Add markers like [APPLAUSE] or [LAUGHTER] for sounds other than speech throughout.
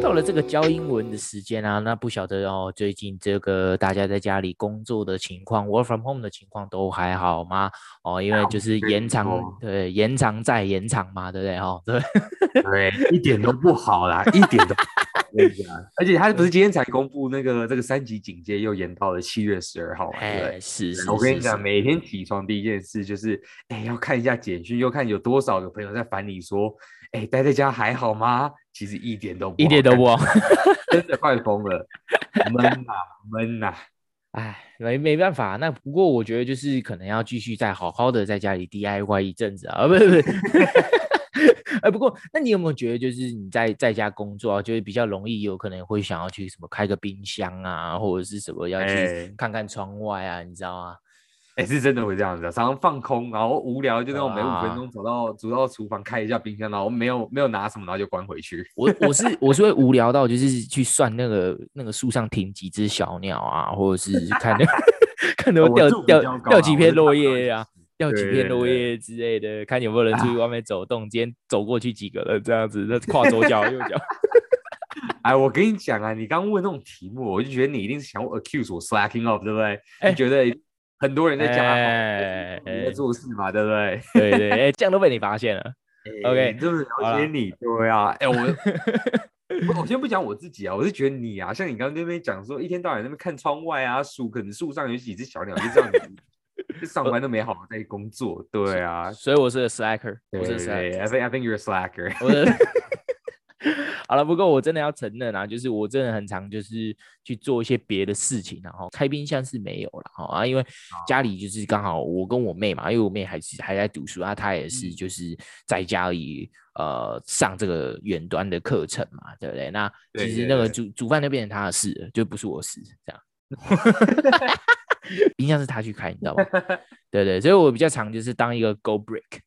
到了这个教英文的时间啊，那不晓得哦，最近这个大家在家里工作的情况，work from home 的情况都还好吗？哦，因为就是延长，对，延长再延长嘛，对不对？哦，对，[LAUGHS] 对，一点都不好啦，[LAUGHS] 一点都不好，而且他不是今天才公布那个这个三级警戒又延到了七月十二号嘛，对，是是，我跟你讲，每天起床第一件事就是，哎，要看一下简讯，又看有多少个朋友在烦你说。哎，待在家还好吗？其实一点都不好，一点都不好，真的快疯了，闷呐闷呐！[LAUGHS] 哎，没没办法，那不过我觉得就是可能要继续再好好的在家里 DIY 一阵子啊，不是不是，[LAUGHS] 哎，不过那你有没有觉得就是你在在家工作啊，就是比较容易有可能会想要去什么开个冰箱啊，或者是什么要去看看窗外啊，你知道吗？也、欸、是真的会这样子，常常放空，然后无聊就那种每五分钟走到走到厨房开一下冰箱，然后没有没有拿什么，然后就关回去。我我是 [LAUGHS] 我是会无聊到就是去算那个那个树上停几只小鸟啊，或者是看那 [LAUGHS] 看能掉掉掉几片落叶啊，掉几片落叶之类的，看有没有人出去外面走动，今天走过去几个人这样子，那 [LAUGHS] 跨左脚右脚。哎，我跟你讲啊，你刚问那种题目，我就觉得你一定是想我 accuse 我 slacking off，对不对？你觉得？很多人在讲，欸、你在做事嘛，欸、对不对？对对，哎、欸，这样都被你发现了。[LAUGHS] 欸、OK，就是了解你，对啊。哎、欸，我 [LAUGHS] 我先不讲我自己啊，我是觉得你啊，像你刚刚那边讲说，一天到晚在那边看窗外啊，树可能树上有几只小鸟，就这样子，上班都没好好在工作，对啊。所以我是个 slacker，我是 slacker，I think I think you're a slacker。好了，不过我真的要承认啊，就是我真的很常就是去做一些别的事情，然后开冰箱是没有了哈啊，因为家里就是刚好我跟我妹嘛，因为我妹还是还在读书啊，她也是就是在家里呃上这个远端的课程嘛，对不对？那其实那个煮煮饭就变成她的事了，就不是我事这样。[LAUGHS] 冰箱是他去开，你知道吗？[LAUGHS] 对对，所以我比较常就是当一个 go break。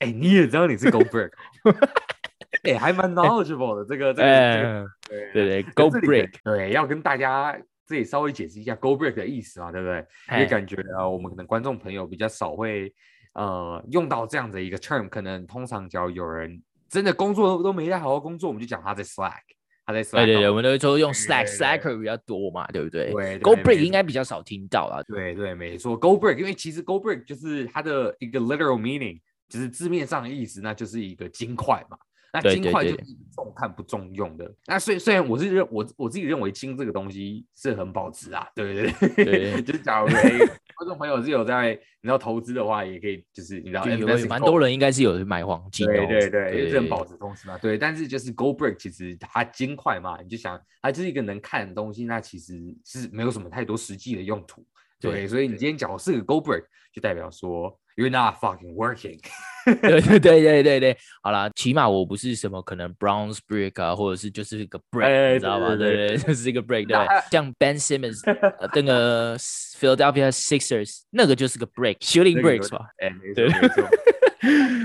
哎、欸，你也知道你是 go break。[LAUGHS] 哎、欸，还蛮 knowledgeable 的，这个这个，欸、对对对，Go Break，对，要跟大家这里稍微解释一下 Go Break 的意思嘛，对不对？因为感觉啊，我们可能观众朋友比较少会呃用到这样的一个 term，可能通常只要有人真的工作都没在好好工作，我们就讲他在 slack，他在 slack，对对对，我们都会说用 slack，slacker 比较多嘛，对不对？对，Go Break 应该比较少听到啊，对对，没错，Go Break，因为其实 Go Break 就是它的一个 literal meaning，就是字面上的意思，那就是一个金块嘛。那金块就是重看不重用的。那虽虽然我是认我我自己认为金这个东西是很保值啊，对不对，[LAUGHS] 对就是假如观众朋友是有在你要投资的话，也可以就是你知道，有蛮多人应该是有买黄金的，对对对，因为这很保值东西嘛，对。但是就是 Go Break 其实它金块嘛，你就想它就是一个能看的东西，那其实是没有什么太多实际的用途，对。对所以你今天讲我是个 Go Break，就代表说 You're not fucking working。对对对对对对，好啦，起码我不是什么可能 bronze break 啊，或者是就是一个 break，、欸、你知道吗？对对，对，对，就是一个 break，对，像 Ben Simmons 那个 Philadelphia Sixers 那个就是个 break，shooting breaks 吧？哎，对，没错。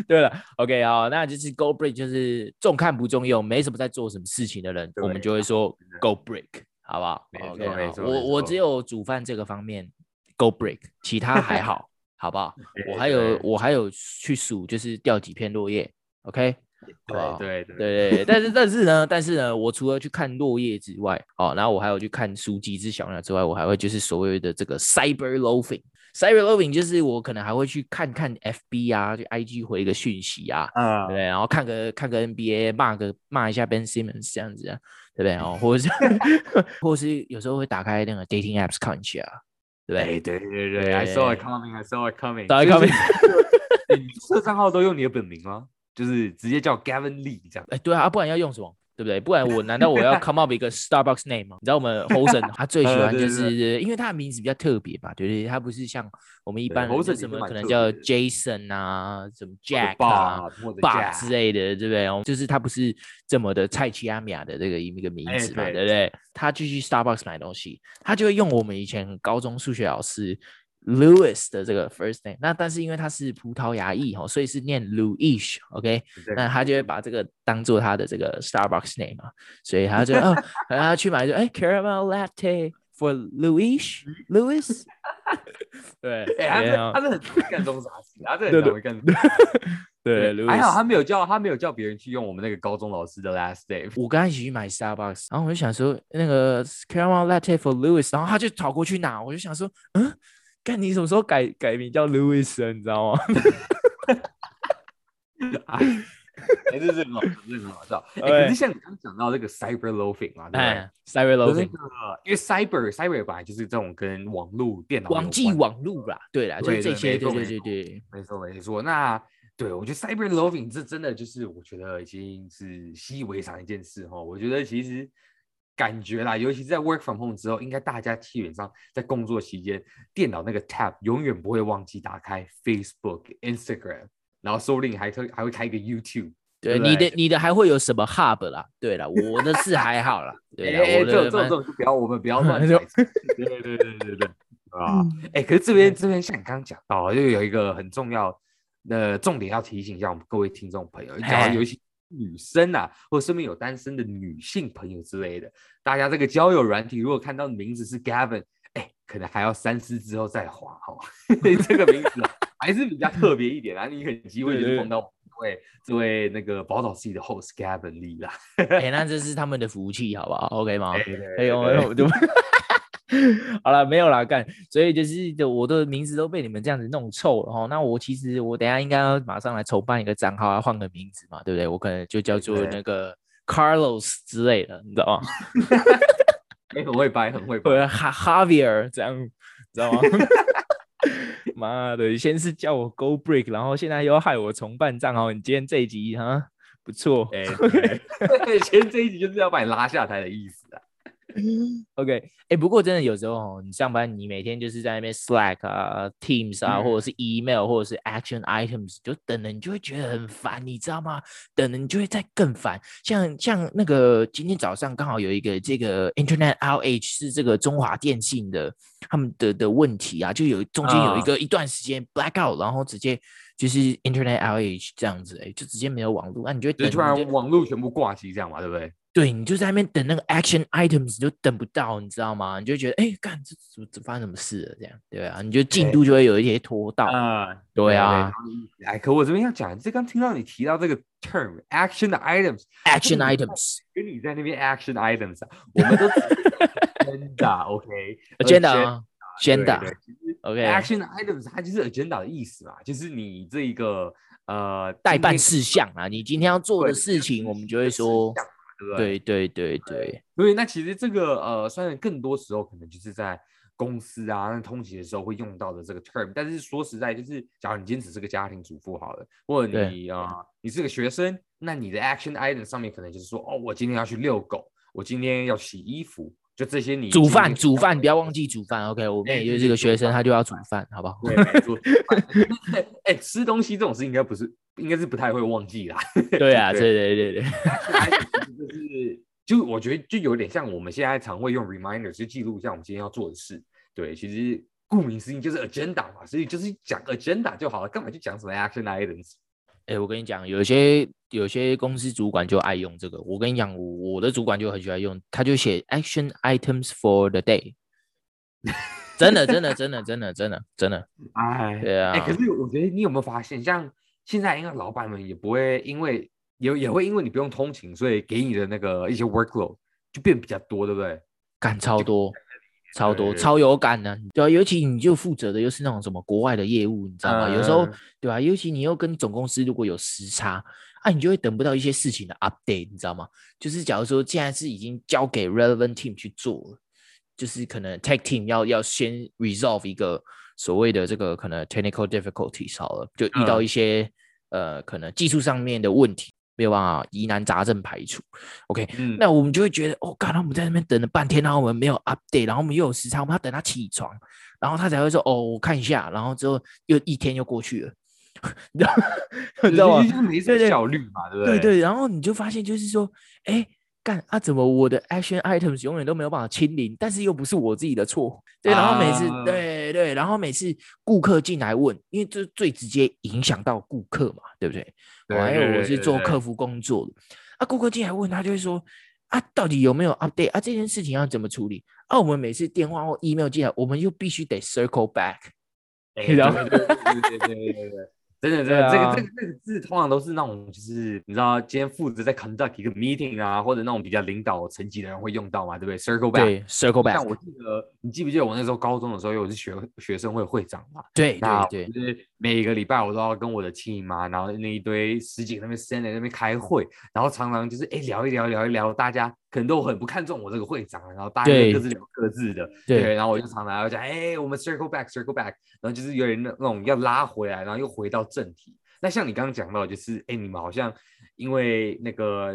对了，OK 好，那就是 go break，就是重看不重用，没什么在做什么事情的人，我们就会说 go break，好不好？OK，我我只有煮饭这个方面 go break，其他还好。好不好？我还有我还有去数，就是掉几片落叶，OK？对对对对对。但是但是呢，但是呢，我除了去看落叶之外，哦，然后我还有去看书几只小鸟之外，我还会就是所谓的这个 cyber loafing。cyber loafing 就是我可能还会去看看 FB 啊，就 IG 回一个讯息啊，嗯、对，然后看个看个 NBA，骂个骂一下 Ben Simmons 这样子啊，对不对？哦，或者是 [LAUGHS] 或者是有时候会打开那个 dating apps 看一下。对对对对，I saw it coming, I saw it coming, saw it coming. 你这账号都用你的本名吗？就是直接叫 Gavin Lee 这样。哎，对啊，不然要用什么？对不对？不然我难道我要 come up 一个 Starbucks name 吗？你知道我们 [LAUGHS] Hosen 他最喜欢就是，因为他的名字比较特别吧，对不对？他不是像我们一般人什么可能叫 Jason 啊，什么 Jack 啊，Bob 之类的，对不对？就是他不是这么的菜奇阿米亚的这个一个名字嘛，对不对？他就去 Starbucks 买东西，他就会用我们以前高中数学老师。Louis 的这个 first name，那但是因为他是葡萄牙裔哦，所以是念 Louis，OK，、okay? 那他就会把这个当做他的这个 Starbucks name 嘛，所以他就 [LAUGHS] 哦，然后他去买就哎 caramel latte for Louis，Louis，[LAUGHS] [LAUGHS] 对，哎，他他是很干这种傻事，他是很会干。对，还好他没有叫他没有叫别人去用我们那个高中老师的 last name。我跟他一起去买 Starbucks，然后我就想说那个 caramel latte for Louis，然后他就跑过去拿，我就想说，嗯，干你什么时候改改名叫 Louis 了？你知道吗？[LAUGHS] 哎，这是很好，这是很好笑。哎，可是像你刚刚讲到这个 cyber loafing 嘛，对不对？cyber loafing，因为 cyber cyber 本来就是这种跟网络电脑网际网络啦，对啦，就这些，对对对对，没错没错。那对我觉得 cyber loafing 这真的就是我觉得已经是习以为常一件事哈。我觉得其实感觉啦，尤其是在 work from home 之后，应该大家基本上在工作期间，电脑那个 tab 永远不会忘记打开 Facebook、Instagram。然后说不定还特还会开一个 YouTube，对，对你的你的还会有什么 Hub 啦？对了，我的是还好啦。对，哎，这种这种这不要我们不要乱说。[LAUGHS] 对对对对对，啊，哎，可是这边这边像你刚刚讲到，又有一个很重要的重点要提醒一下我们各位听众朋友，假如有一些女生啊，或者身边有单身的女性朋友之类的，大家这个交友软体如果看到名字是 Gavin，哎，可能还要三思之后再滑哈，这个名字。还是比较特别一点啊，你很机会就是碰到这位这位那个宝岛系的 host Gavin Lee 啦，哎，那这是他们的福气，好不好？OK 吗？哎呦哎呦，就 [LAUGHS] 好了，没有啦，干，所以就是我的名字都被你们这样子弄臭了哈。那我其实我等下应该要马上来筹办一个账号，要换个名字嘛，对不对？我可能就叫做那个 Carlos 之类的，你知道吗？[LAUGHS] 哎，很会掰，很会掰，哈 Javier 这样，知道吗？[LAUGHS] 妈的，先是叫我 Go Break，然后现在又害我重办账号。你今天这一集哈不错，哎、欸，今天这一集就是要把你拉下台的意思啊。OK，哎、欸，不过真的有时候你上班，你每天就是在那边 Slack 啊、Teams 啊，嗯、或者是 Email，或者是 Action Items，就等人，你就会觉得很烦，你知道吗？等人，你就会再更烦。像像那个今天早上刚好有一个这个 Internet outage 是这个中华电信的他们的的问题啊，就有中间有一个一段时间 Blackout，然后直接就是 Internet outage 这样子，哎，就直接没有网络，那你就会等就突然网络全部挂机这样嘛，对不对？对，你就在那边等那个 action items，你就等不到，你知道吗？你就觉得，哎，干这怎这发生什么事了？这样，对啊，你就进度就会有一些拖到。啊、嗯，对啊。哎，可我这边要讲，这刚听到你提到这个 term action items，action items，跟你在那边 action items，我们都 [LAUGHS] agenda，OK，agenda，agenda，OK，action items 它就是 agenda 的意思嘛，就是你这一个呃待办事项啊，你今天要做的事情，我们就会说。对对？对对，所以那其实这个呃，虽然更多时候可能就是在公司啊，那通勤的时候会用到的这个 term，但是说实在，就是假如你今天只是个家庭主妇好了，或者你啊、呃，你是个学生，那你的 action item 上面可能就是说，哦，我今天要去遛狗，我今天要洗衣服，就这些你。煮饭，煮饭，不要忘记煮饭。OK，我妹就是个学生，她就要煮饭，好不好？[LAUGHS] [LAUGHS] 哎，吃东西这种事应该不是，应该是不太会忘记啦。[LAUGHS] 对啊，对对对对。就是，就我觉得就有点像我们现在常会用 reminder 去记录一下我们今天要做的事。对，其实顾名思义就是 agenda 嘛，所以就是讲 agenda 就好了，干嘛去讲什么 action items？哎、欸，我跟你讲，有些有些公司主管就爱用这个。我跟你讲，我的主管就很喜欢用，他就写 action items for the day。[LAUGHS] 真的，真的，真的，真的，真的，真的。[LAUGHS] 哎，对啊。哎、欸，可是我觉得你有没有发现，像现在应该老板们也不会因为。也也会因为你不用通勤，所以给你的那个一些 workload 就变比较多，对不对？干超多，超多，超有感的，对啊，尤其你就负责的又是那种什么国外的业务，你知道吗？有时候，对吧？尤其你又跟总公司如果有时差，啊，你就会等不到一些事情的 update，你知道吗？就是假如说现在是已经交给 relevant team 去做了，就是可能 tech team 要要先 resolve 一个所谓的这个可能 technical difficulties 好了，就遇到一些呃可能技术上面的问题。没有办法疑难杂症排除，OK，、嗯、那我们就会觉得，哦，刚才我们在那边等了半天，然后我们没有 update，然后我们又有时差，我们要等他起床，然后他才会说，哦，我看一下，然后之后又一天又过去了，[LAUGHS] 你知道吗？知道吗？就是没什么效率嘛，对不对？对对，然后你就发现就是说，哎。干啊，怎么我的 action items 永远都没有办法清零？但是又不是我自己的错，对。然后每次，对对，然后每次顾客进来问，因为这最直接影响到顾客嘛，对不对？我还有我是做客服工作的，啊，顾客进来问，他就会说啊，到底有没有 update 啊？这件事情要怎么处理？啊，我们每次电话或 email 进来，我们又必须得 circle back。哎，对对对对对。真的，真的，这个这个这个字通常都是那种，就是你知道，今天负责在 conduct 一个 meeting 啊，或者那种比较领导层级的人会用到嘛，对不对？Circle back，对，circle back。像我记得，你记不记得我那时候高中的时候，因为我是学学生会会长嘛？对对对，就是每个礼拜我都要跟我的亲妈，然后那一堆十几个那边 stand 在那边开会，然后常常就是哎聊一聊聊一聊，大家可能都很不看重我这个会长，然后大家各自聊各自的，对，对，然后我就常常要讲，哎，我们 circle back，circle back，然后就是有点那那种要拉回来，然后又回到正题。那像你刚刚讲到，就是哎，你们好像因为那个，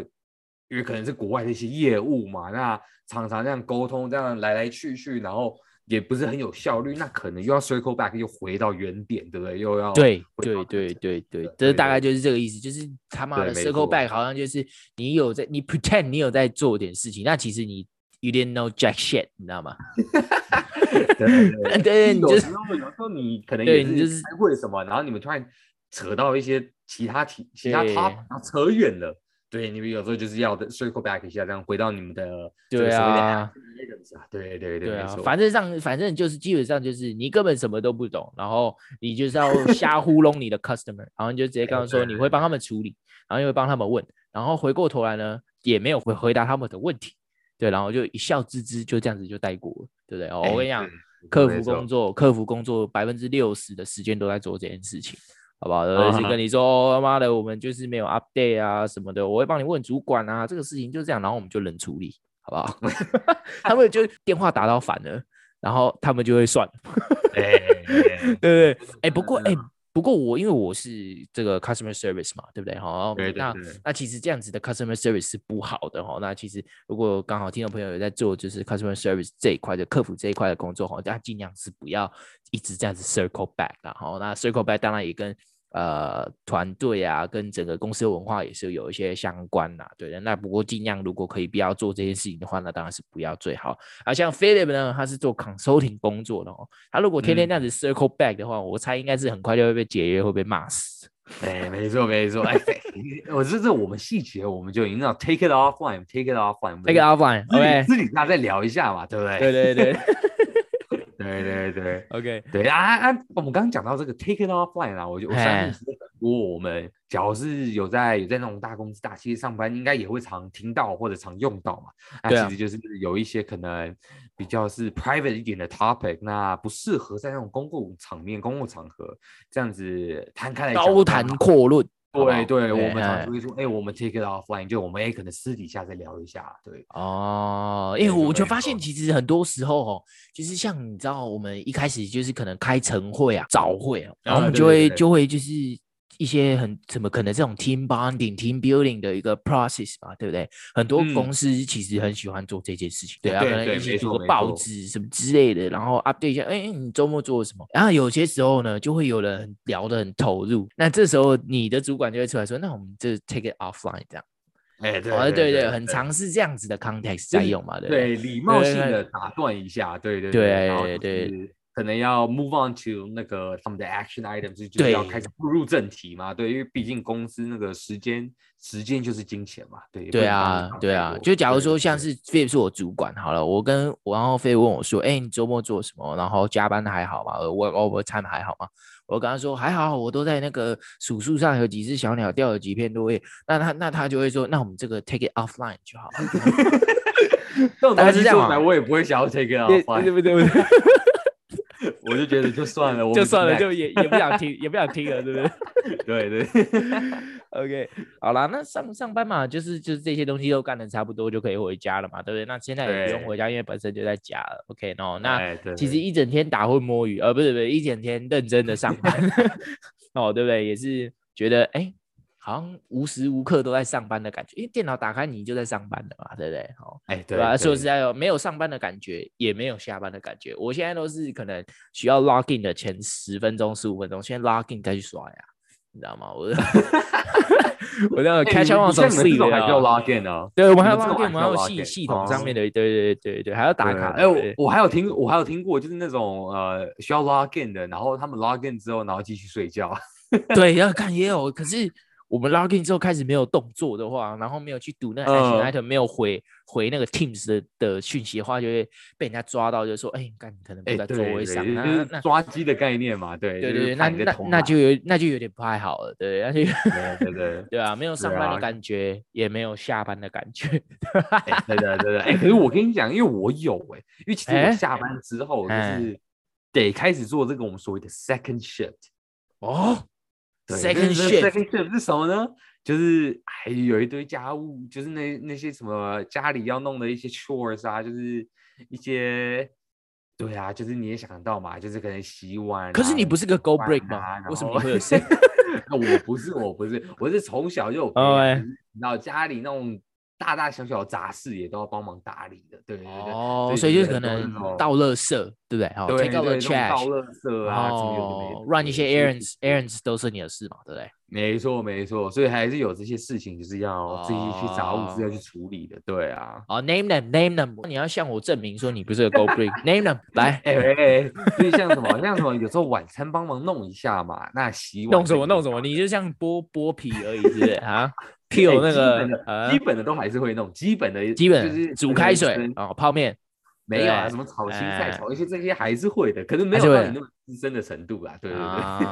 因为可能是国外的一些业务嘛，那常常这样沟通，这样来来去去，然后也不是很有效率，那可能又要 circle back，又回到原点，对不对？又要对对对对对，这大概就是这个意思，就是他妈的 circle back，好像就是你有在，你 pretend 你有在做点事情，那其实你 you didn't know jack shit，你知道吗？[LAUGHS] 对对 [LAUGHS] 对，你就是有时候你可能也是开会什么，然后你们突然。扯到一些其他题、其他 top，然后扯远了。对，你们有时候就是要的 circle back 一下，这样回到你们的对啊，对对对，对啊，反正上反正就是基本上就是你根本什么都不懂，然后你就是要瞎糊弄你的 customer，然后你就直接跟他说你会帮他们处理，然后又会帮他们问，然后回过头来呢也没有回回答他们的问题，对，然后就一笑置之，就这样子就带过了，对不对？哦，我跟你讲，客服工作，客服工作百分之六十的时间都在做这件事情。好不好？[LAUGHS] 而且跟你说，他妈、uh. 的，我们就是没有 update 啊什么的，我会帮你问主管啊，这个事情就这样，然后我们就冷处理，好不好？[LAUGHS] 他们就电话打到反了，然后他们就会算，[LAUGHS] 对对对，哎，不过哎。不过我因为我是这个 customer service 嘛，对不对？好，那那其实这样子的 customer service 是不好的哈。那其实如果刚好听众朋友有在做就是 customer service 这一块的客服这一块的工作哈，大家尽量是不要一直这样子 circle back 啊。好，那 circle back 当然也跟。呃，团队啊，跟整个公司的文化也是有一些相关呐，对的。那不过尽量如果可以不要做这件事情的话，那当然是不要最好。啊，像 Philip 呢，他是做 consulting 工作的哦，他如果天天这样子 circle back 的话，嗯、我猜应该是很快就会被解约，会被骂死。哎，没错没错，哎，我这这我们细节我们就已经知道 take it offline，take it offline，take it offline，OK，自己大家再聊一下嘛，对不对？对对对。对对对，OK，对啊啊，我们刚刚讲到这个 take it offline 啊，我就我相信我们，假如是有在有在那种大公司大企业上班，应该也会常听到或者常用到嘛。那其实就是有一些可能比较是 private 一点的 topic，那不适合在那种公共场面、公共场合这样子摊开来高谈阔论。对对，我们常常会说，哎，我们 take it offline，就我们哎，可能私底下再聊一下，对。哦，因为我就发现，其实很多时候哦，就是像你知道，我们一开始就是可能开晨会啊、早会啊，然后我们就会就会就是。一些很怎么可能这种 team bonding、team building 的一个 process 嘛，对不对？很多公司其实很喜欢做这件事情，嗯、对啊，可能一起做个报纸什么之类的，然后 update 一下，哎，你周末做了什么？然后有些时候呢，就会有人聊得很投入，那这时候你的主管就会出来说，那我们就 take it offline 这样，哎，对对对对，对，很尝试这样子的 context 在用嘛，对不对？对，礼貌性的打断一下，对对对对对。可能要 move on to 那个他们的 action items，就是要开始步入正题嘛。对，因为毕竟公司那个时间，时间就是金钱嘛。对，对啊，对啊。就假如说像是 Philip 是我主管，好了，我跟我然后 Philip 问我说：“哎、欸，你周末做什么？然后加班的还好吗？我 overtime 还好吗？”我跟他说：“还好，我都在那个数数上有几只小鸟，掉了几片落叶。”那他那他就会说：“那我们这个 take it offline 就好了。” [LAUGHS] 但是这样，我也不会想要 take it [LAUGHS] offline，对不对？[LAUGHS] 我就觉得就算了，就算了，就也也不想听，也不想听了，对不对？[LAUGHS] 对对，[LAUGHS] OK，好啦，那上上班嘛，就是就是这些东西都干的差不多，就可以回家了嘛，对不对？那现在也不用回家，因为本身就在家了，OK，喏，那其实一整天打混摸鱼，呃，不是不是，一整天认真的上班，哦，对不对？也是觉得哎。好像无时无刻都在上班的感觉，因为电脑打开你就在上班的嘛，对不对？好，哎，对吧？说实在的，没有上班的感觉，也没有下班的感觉。我现在都是可能需要 log in 的前十分钟、十五分钟，先 log in 再去刷牙，你知道吗？我 [LAUGHS] 我那个 catch up on some sleep 还要 log in 哦。对，我们还要 log in，我们还有系系统上面的，对对对对，还要打卡。哎，我还有听，我还有听过，就是那种呃需要 log in 的，然后他们 log in 之后，然后继续睡觉。[LAUGHS] 对，要看也有，可是。我们 login 之后开始没有动作的话，然后没有去读那个 action item，没有回回那个 Teams 的的讯息的话，就会被人家抓到，就说，哎，干，你可能不在座位上，那那抓鸡的概念嘛，对对对，那那那就有那就有点不太好了，对，那就 [LAUGHS] 对对对啊，没有上班的感觉，也没有下班的感觉，对对对对，哎，可是我跟你讲，因为我有哎，因为其实我下班之后就是。得开始做这个我们所谓的 second shift 哦，对，second shift 是什么呢？就是还有一堆家务，就是那那些什么家里要弄的一些 chores 啊，就是一些，对啊，就是你也想得到嘛，就是可能洗碗、啊。可是你不是个 go break 吗？啊、为什么你会有 second？[LAUGHS] 我不是，我不是，我是从小就有，然后家里那种。大大小小的杂事也都要帮忙打理的，对对对，哦，所以就是可能倒垃圾，对不对？好，take out the trash，倒垃圾啊，哦，run 一些 errands，errands 都是你的事嘛，对不对？没错没错，所以还是有这些事情，就是要自己去杂物是要去处理的，对啊。哦，name them，name them，你要向我证明说你不是个 go break，name [LAUGHS] them，来，哎哎，所以像什么，像什么，有时候晚餐帮忙弄一下嘛，那洗碗弄什么弄什么，你就像剥剥皮而已，是不是啊 [LAUGHS]？Peel 那个基本的都还是会弄，基本的基本就是煮开水哦，泡面没有啊，什么炒青菜、炒一些这些还是会的，可是没有到你那么资深的程度啦。对对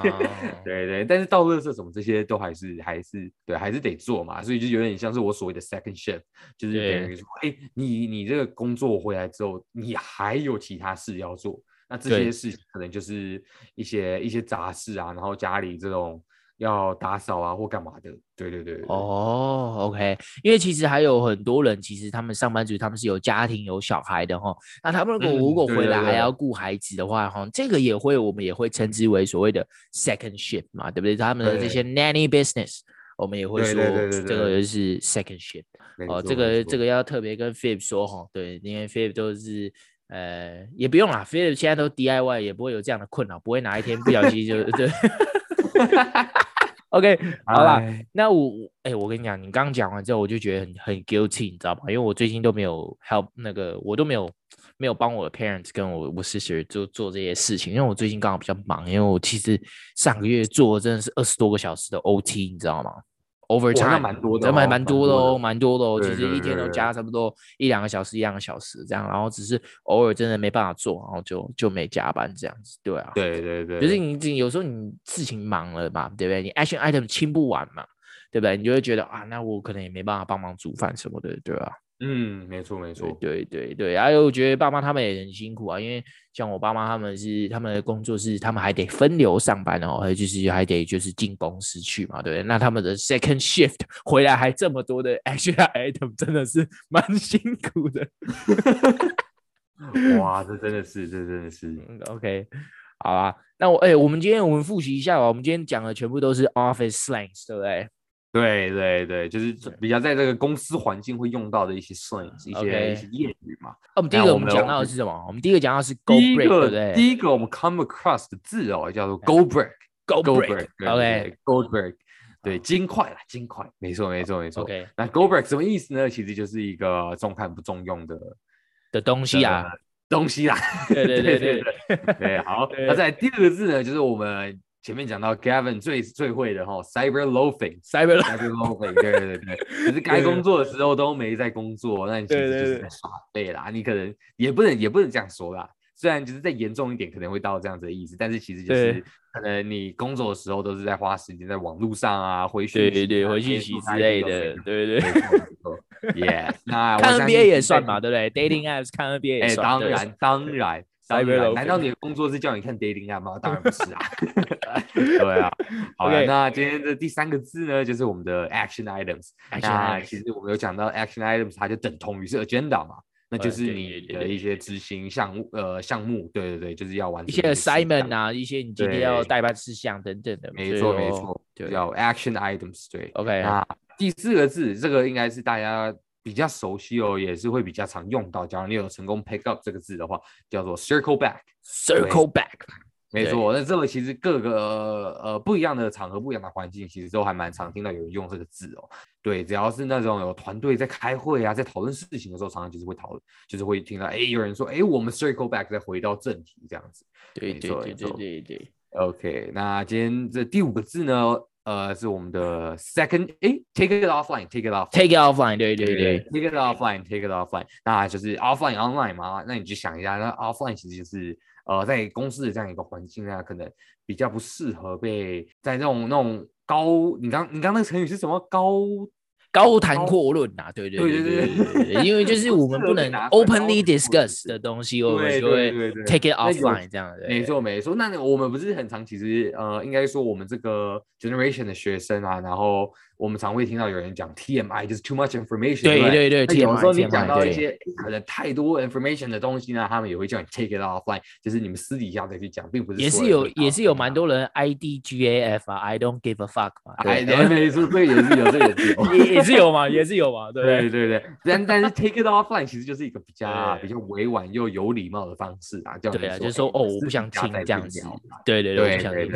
对，对 [LAUGHS] 对，但是到垃圾什么这些都还是还是对，还是得做嘛，所以就有点像是我所谓的 second shift，就是等于说，哎，你你这个工作回来之后，你还有其他事要做，那这些事情可能就是一些一些杂事啊，然后家里这种。要打扫啊，或干嘛的？对对对，对。哦、oh，OK，因为其实还有很多人，其实他们上班族，他们是有家庭、有小孩的哈。那他们如果如果回来还要顾孩子的话，哈、嗯，这个也会我们也会称之为所谓的 second shift 嘛，对不对？他们的这些 nanny business，我们也会说这个就是 second shift。哦，这个这个要特别跟 Philip 说哈，对，因为 Philip 都是呃，也不用啦，Philip 现在都 DIY，也不会有这样的困扰，不会哪一天不小心就 [LAUGHS] 对。[LAUGHS] OK，好啦，那我哎、欸，我跟你讲，你刚刚讲完之后，我就觉得很很 guilty，你知道吗？因为我最近都没有 help 那个，我都没有没有帮我的 parents 跟我我 sister 做做这些事情，因为我最近刚好比较忙，因为我其实上个月做真的是二十多个小时的 OT，你知道吗？Overtime 蛮多的，真蛮蛮多的哦，蛮多的哦。其实一天都加差不多一两个小时，一两个小时这样，然后只是偶尔真的没办法做，然后就就没加班这样子，对啊。对对对，就是你你有时候你事情忙了嘛，对不对？你 action item 清不完嘛，对不对？你就会觉得啊，那我可能也没办法帮忙煮饭什么的，对吧？嗯，没错没错，对对对，还有我觉得爸妈他们也很辛苦啊，因为像我爸妈他们是他们的工作是他们还得分流上班哦，还有就是还得就是进公司去嘛，对不对？那他们的 second shift [LAUGHS] 回来还这么多的 action item，真的是 [LAUGHS] 蛮辛苦的。哇，这真的是，这真的是。OK，好啊，那我哎、欸，我们今天我们复习一下吧，我们今天讲的全部都是 office slangs，对不对？对对对，就是比较在这个公司环境会用到的一些 slangs，一些一些谚语嘛。我们第一个我们讲到的是什么？我们第一个讲到是 go break，对不对？第一个我们 come across 的字哦，叫做 go break，go break，OK，go break，对，金块啦，金块，没错没错没错。OK，那 go break 什么意思呢？其实就是一个重看不重用的的东西啊，东西啦。对对 [LAUGHS] 对对对，好。那在第二个字呢，就是我们。前面讲到 Gavin 最最会的哈，cyber loafing，cyber [LAUGHS] cyber loafing，对对对对，[LAUGHS] 可是该工作的时候都没在工作，那你其实就是在耍废啦。你可能也不能也不能这样说啦，虽然就是再严重一点可能会到这样子的意思，但是其实就是可能你工作的时候都是在花时间在网络上啊，回讯息，对对，回讯息之类的，对对对，[LAUGHS] Yeah，那看 NBA 也算嘛，对不对？Dating apps 看 NBA 也算，当然当然。难道你的工作是叫你看 dating app 吗？当然不是啊。[LAUGHS] [LAUGHS] 对啊。好了，那今天的第三个字呢，就是我们的 action items。那其实我们有讲到 action items，它就等同于是 agenda 嘛，那就是你的一些执行项目，呃，项目。对对对，就是要完成一些 assignment 啊，一些你今天要代办事项等等的。没错没错，叫 action items。对，OK。那第四个字，这个应该是大家。比较熟悉哦，也是会比较常用到。假如你有成功 pick up 这个字的话，叫做 circle back。circle back，没错。那这个其实各个呃不一样的场合、不一样的环境，其实都还蛮常听到有人用这个字哦。对，只要是那种有团队在开会啊，在讨论事情的时候，常常就是会讨论，就是会听到哎有人说哎我们 circle back 再回到正题这样子。对对对对对对。OK，那今天这第五个字呢？呃，是我们的 second，哎，take it offline，take it off，take it offline，对对对，take it offline，take it offline，那就是 offline online 嘛，那你就想一下，那 offline 其实就是呃，在公司的这样一个环境啊，可能比较不适合被在那种那种高，你刚你刚那个成语是什么高？高谈阔论呐，对对对对对对，因为就是我们不能 [LAUGHS] openly discuss 的东西，我们就会 take it offline 这样的。没错没错，那我们不是很常，其实呃，应该说我们这个 generation 的学生啊，然后。我们常会听到有人讲 TMI 就是 too much information，对对对，有时候你讲到一些可能太多 information 的东西呢，他们也会叫你 take it offline，就是你们私底下再去讲，并不是也是有也是有蛮多人 IDGAF 啊，I don't give a fuck 嘛，哎，没错，这也是有这个也 [LAUGHS] 也是有嘛，也是有嘛，对对？对对，但但是 take it offline 其实就是一个比较比较委婉又有礼貌的方式啊，叫对啊，就是说哦，我不想听这样子，对对对，我不想听，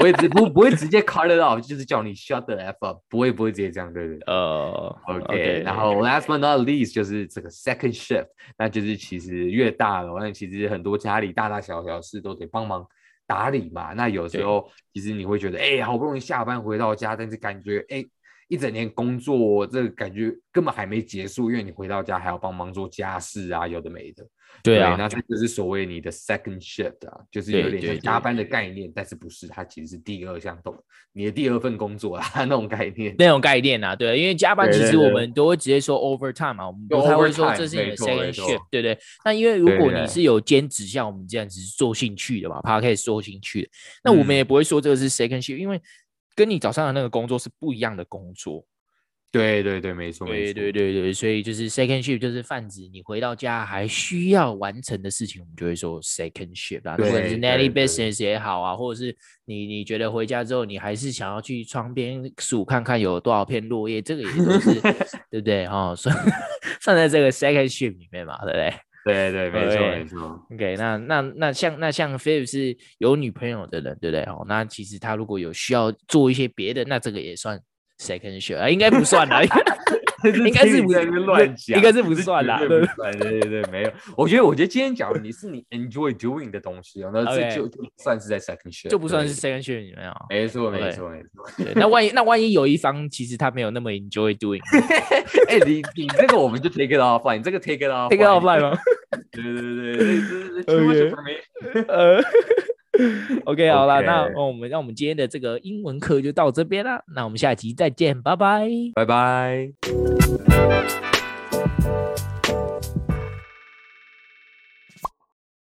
我也直不不会直接 cut it off，就是叫你 shut the f up。不会不会直接这样，对不对？呃、uh,，OK，然后 last but not least 就是这个 second shift，那就是其实越大了，那其实很多家里大大小小事都得帮忙打理嘛。那有时候其实你会觉得，哎，好不容易下班回到家，但是感觉，哎。一整天工作，这个感觉根本还没结束，因为你回到家还要帮忙做家事啊，有的没的。对啊，那这就是所谓你的 second shift 啊，就是有点像加班的概念，但是不是，它其实是第二项动，你的第二份工作啊，那种概念。那种概念啊，对，因为加班其实我们都会直接说 overtime 嘛，我们不太会说这是你的 second shift，对不对？那因为如果你是有兼职，像我们这样子做兴趣的嘛，他可以做兴趣的，那我们也不会说这个是 second shift，因为。跟你早上的那个工作是不一样的工作，对对对，没错，对对对对，所以就是 second shift 就是泛指你回到家还需要完成的事情，我们就会说 second shift 啊，不管是 nanny business 也好啊，或者是你你觉得回家之后你还是想要去窗边数看看有多少片落叶，这个也都是 [LAUGHS] 对不对哈？算算在这个 second shift 里面嘛，对不对？[LAUGHS] 对对，没错没错。OK，那那那像那像 Philip 是有女朋友的人，对不对？哦，那其实他如果有需要做一些别的，那这个也算 second shift 啊，应该不算啦。[LAUGHS] 应该是不是乱讲？应该是不算啦。对对对对，没有。我觉得我觉得今天讲你是你 enjoy doing 的东西，那这就就算是在 second shift，就不算是 second shift 里面啊。没错没错没错。那万一那万一有一方其实他没有那么 enjoy doing，[LAUGHS] 哎，你你这个我们就 take it offline，你这个 take it off，take it offline 吗？对对对对对对。呃。[LAUGHS] OK，好了，那我们让我们今天的这个英文课就到这边了。那我们下集再见，拜拜，拜拜。